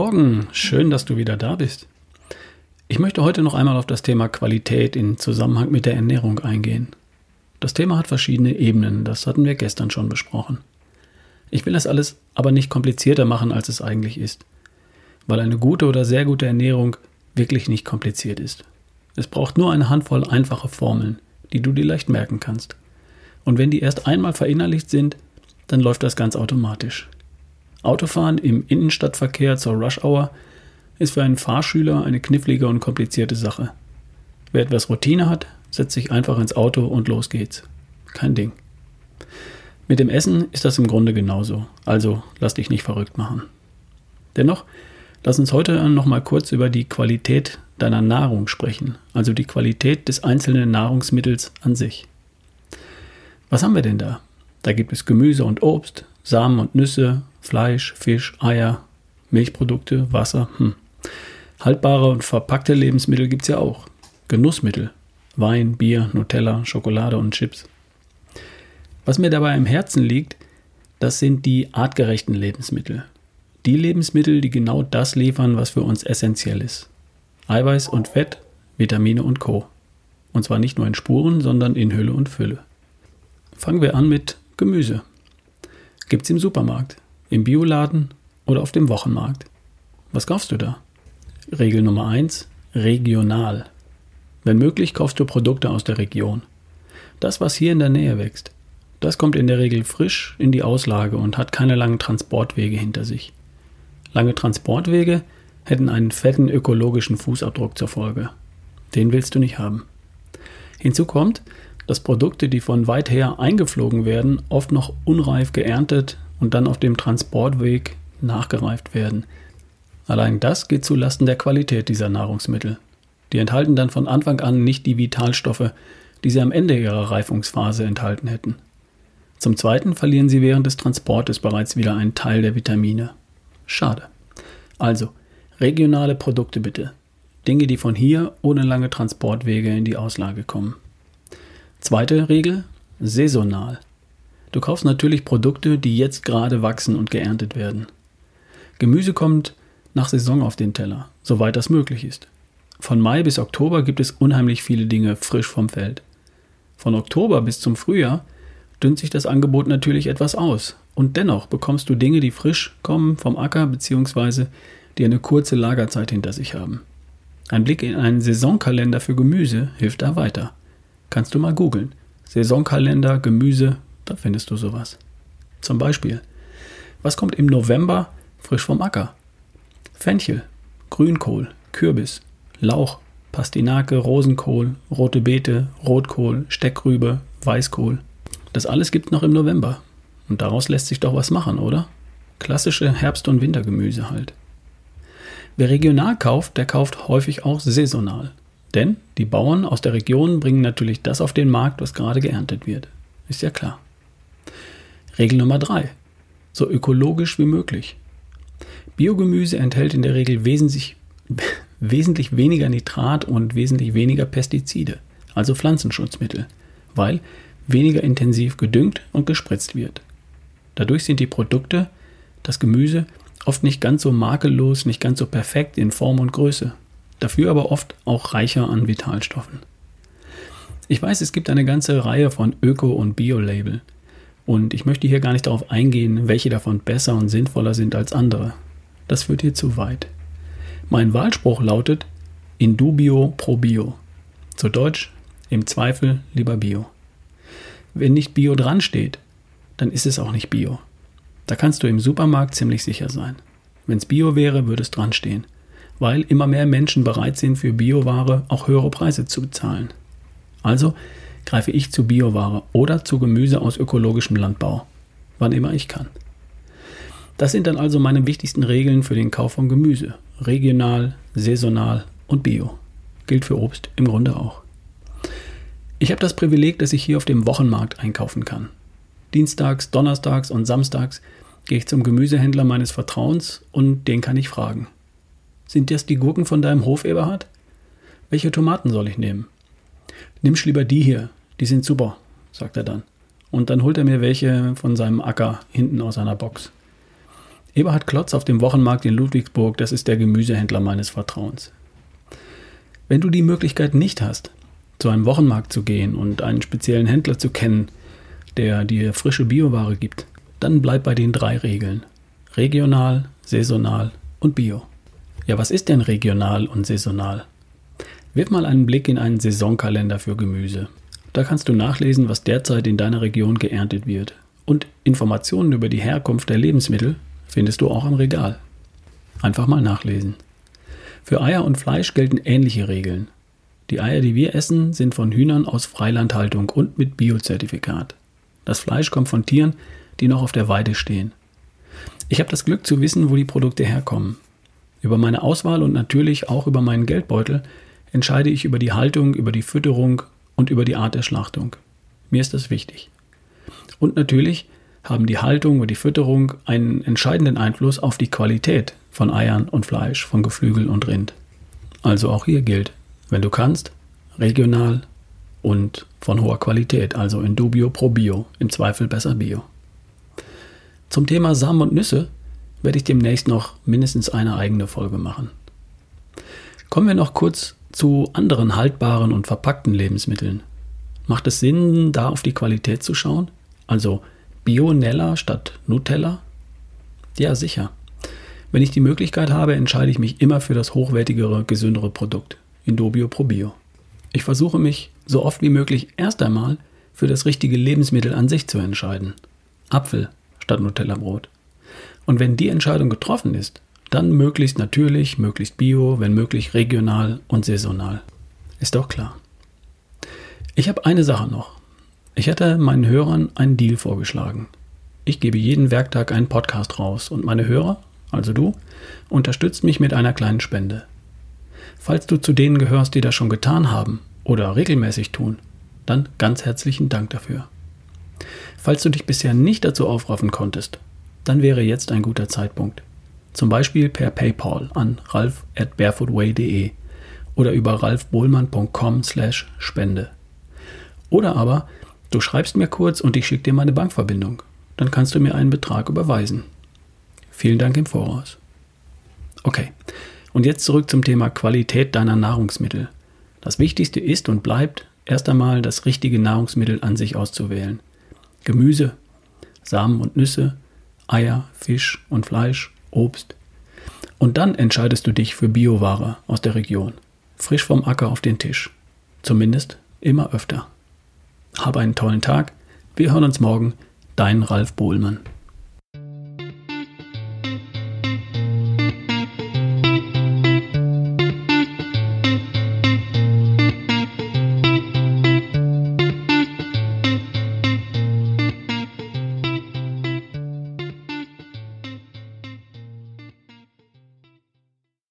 Morgen, schön, dass du wieder da bist. Ich möchte heute noch einmal auf das Thema Qualität in Zusammenhang mit der Ernährung eingehen. Das Thema hat verschiedene Ebenen, das hatten wir gestern schon besprochen. Ich will das alles aber nicht komplizierter machen, als es eigentlich ist, weil eine gute oder sehr gute Ernährung wirklich nicht kompliziert ist. Es braucht nur eine Handvoll einfache Formeln, die du dir leicht merken kannst. Und wenn die erst einmal verinnerlicht sind, dann läuft das ganz automatisch. Autofahren im Innenstadtverkehr zur Rush Hour ist für einen Fahrschüler eine knifflige und komplizierte Sache. Wer etwas Routine hat, setzt sich einfach ins Auto und los geht's. Kein Ding. Mit dem Essen ist das im Grunde genauso, also lass dich nicht verrückt machen. Dennoch, lass uns heute noch mal kurz über die Qualität deiner Nahrung sprechen, also die Qualität des einzelnen Nahrungsmittels an sich. Was haben wir denn da? Da gibt es Gemüse und Obst, Samen und Nüsse, Fleisch, Fisch, Eier, Milchprodukte, Wasser. Hm. Haltbare und verpackte Lebensmittel gibt es ja auch. Genussmittel. Wein, Bier, Nutella, Schokolade und Chips. Was mir dabei im Herzen liegt, das sind die artgerechten Lebensmittel. Die Lebensmittel, die genau das liefern, was für uns essentiell ist. Eiweiß und Fett, Vitamine und Co. Und zwar nicht nur in Spuren, sondern in Hülle und Fülle. Fangen wir an mit Gemüse. Gibt es im Supermarkt, im Bioladen oder auf dem Wochenmarkt. Was kaufst du da? Regel Nummer 1. Regional. Wenn möglich, kaufst du Produkte aus der Region. Das, was hier in der Nähe wächst, das kommt in der Regel frisch in die Auslage und hat keine langen Transportwege hinter sich. Lange Transportwege hätten einen fetten ökologischen Fußabdruck zur Folge. Den willst du nicht haben. Hinzu kommt, dass Produkte, die von weit her eingeflogen werden, oft noch unreif geerntet und dann auf dem Transportweg nachgereift werden. Allein das geht zulasten der Qualität dieser Nahrungsmittel. Die enthalten dann von Anfang an nicht die Vitalstoffe, die sie am Ende ihrer Reifungsphase enthalten hätten. Zum Zweiten verlieren sie während des Transportes bereits wieder einen Teil der Vitamine. Schade. Also, regionale Produkte bitte. Dinge, die von hier ohne lange Transportwege in die Auslage kommen. Zweite Regel, saisonal. Du kaufst natürlich Produkte, die jetzt gerade wachsen und geerntet werden. Gemüse kommt nach Saison auf den Teller, soweit das möglich ist. Von Mai bis Oktober gibt es unheimlich viele Dinge frisch vom Feld. Von Oktober bis zum Frühjahr dünnt sich das Angebot natürlich etwas aus. Und dennoch bekommst du Dinge, die frisch kommen vom Acker bzw. die eine kurze Lagerzeit hinter sich haben. Ein Blick in einen Saisonkalender für Gemüse hilft da weiter. Kannst du mal googeln. Saisonkalender, Gemüse, da findest du sowas. Zum Beispiel, was kommt im November frisch vom Acker? Fenchel, Grünkohl, Kürbis, Lauch, Pastinake, Rosenkohl, rote Beete, Rotkohl, Steckrübe, Weißkohl. Das alles gibt noch im November. Und daraus lässt sich doch was machen, oder? Klassische Herbst- und Wintergemüse halt. Wer regional kauft, der kauft häufig auch saisonal. Denn die Bauern aus der Region bringen natürlich das auf den Markt, was gerade geerntet wird. Ist ja klar. Regel Nummer 3. So ökologisch wie möglich. Biogemüse enthält in der Regel wesentlich, wesentlich weniger Nitrat und wesentlich weniger Pestizide, also Pflanzenschutzmittel, weil weniger intensiv gedüngt und gespritzt wird. Dadurch sind die Produkte, das Gemüse, oft nicht ganz so makellos, nicht ganz so perfekt in Form und Größe dafür aber oft auch reicher an Vitalstoffen. Ich weiß, es gibt eine ganze Reihe von Öko- und Bio-Label und ich möchte hier gar nicht darauf eingehen, welche davon besser und sinnvoller sind als andere. Das führt hier zu weit. Mein Wahlspruch lautet in dubio pro bio. Zu Deutsch im Zweifel lieber Bio. Wenn nicht Bio dran steht, dann ist es auch nicht Bio. Da kannst du im Supermarkt ziemlich sicher sein. Wenn es Bio wäre, würde es dran stehen weil immer mehr Menschen bereit sind, für Bioware auch höhere Preise zu bezahlen. Also greife ich zu Bioware oder zu Gemüse aus ökologischem Landbau, wann immer ich kann. Das sind dann also meine wichtigsten Regeln für den Kauf von Gemüse. Regional, saisonal und bio. Gilt für Obst im Grunde auch. Ich habe das Privileg, dass ich hier auf dem Wochenmarkt einkaufen kann. Dienstags, Donnerstags und Samstags gehe ich zum Gemüsehändler meines Vertrauens und den kann ich fragen. Sind das die Gurken von deinem Hof, Eberhard? Welche Tomaten soll ich nehmen? Nimmst lieber die hier, die sind super, sagt er dann. Und dann holt er mir welche von seinem Acker hinten aus einer Box. Eberhard Klotz auf dem Wochenmarkt in Ludwigsburg, das ist der Gemüsehändler meines Vertrauens. Wenn du die Möglichkeit nicht hast, zu einem Wochenmarkt zu gehen und einen speziellen Händler zu kennen, der dir frische Bioware gibt, dann bleib bei den drei Regeln. Regional, saisonal und bio. Ja, was ist denn regional und saisonal? Wirf mal einen Blick in einen Saisonkalender für Gemüse. Da kannst du nachlesen, was derzeit in deiner Region geerntet wird. Und Informationen über die Herkunft der Lebensmittel findest du auch am Regal. Einfach mal nachlesen. Für Eier und Fleisch gelten ähnliche Regeln. Die Eier, die wir essen, sind von Hühnern aus Freilandhaltung und mit Biozertifikat. Das Fleisch kommt von Tieren, die noch auf der Weide stehen. Ich habe das Glück zu wissen, wo die Produkte herkommen. Über meine Auswahl und natürlich auch über meinen Geldbeutel entscheide ich über die Haltung, über die Fütterung und über die Art der Schlachtung. Mir ist das wichtig. Und natürlich haben die Haltung und die Fütterung einen entscheidenden Einfluss auf die Qualität von Eiern und Fleisch, von Geflügel und Rind. Also auch hier gilt, wenn du kannst, regional und von hoher Qualität, also in dubio pro bio, im Zweifel besser bio. Zum Thema Samen und Nüsse werde ich demnächst noch mindestens eine eigene Folge machen. Kommen wir noch kurz zu anderen haltbaren und verpackten Lebensmitteln. Macht es Sinn, da auf die Qualität zu schauen? Also Bionella statt Nutella? Ja, sicher. Wenn ich die Möglichkeit habe, entscheide ich mich immer für das hochwertigere, gesündere Produkt. Indobio Pro Bio. Ich versuche mich so oft wie möglich erst einmal für das richtige Lebensmittel an sich zu entscheiden. Apfel statt Nutella-Brot. Und wenn die Entscheidung getroffen ist, dann möglichst natürlich, möglichst bio, wenn möglich regional und saisonal. Ist doch klar. Ich habe eine Sache noch. Ich hätte meinen Hörern einen Deal vorgeschlagen. Ich gebe jeden Werktag einen Podcast raus und meine Hörer, also du, unterstützt mich mit einer kleinen Spende. Falls du zu denen gehörst, die das schon getan haben oder regelmäßig tun, dann ganz herzlichen Dank dafür. Falls du dich bisher nicht dazu aufraffen konntest, dann wäre jetzt ein guter Zeitpunkt. Zum Beispiel per PayPal an ralf at barefootway.de oder über ralfbohlmann.com slash Spende. Oder aber du schreibst mir kurz und ich schicke dir meine Bankverbindung. Dann kannst du mir einen Betrag überweisen. Vielen Dank im Voraus. Okay, und jetzt zurück zum Thema Qualität deiner Nahrungsmittel. Das Wichtigste ist und bleibt erst einmal das richtige Nahrungsmittel an sich auszuwählen. Gemüse, Samen und Nüsse, Eier, Fisch und Fleisch, Obst. Und dann entscheidest du dich für Bioware aus der Region. Frisch vom Acker auf den Tisch. Zumindest immer öfter. Habe einen tollen Tag. Wir hören uns morgen. Dein Ralf Bohlmann.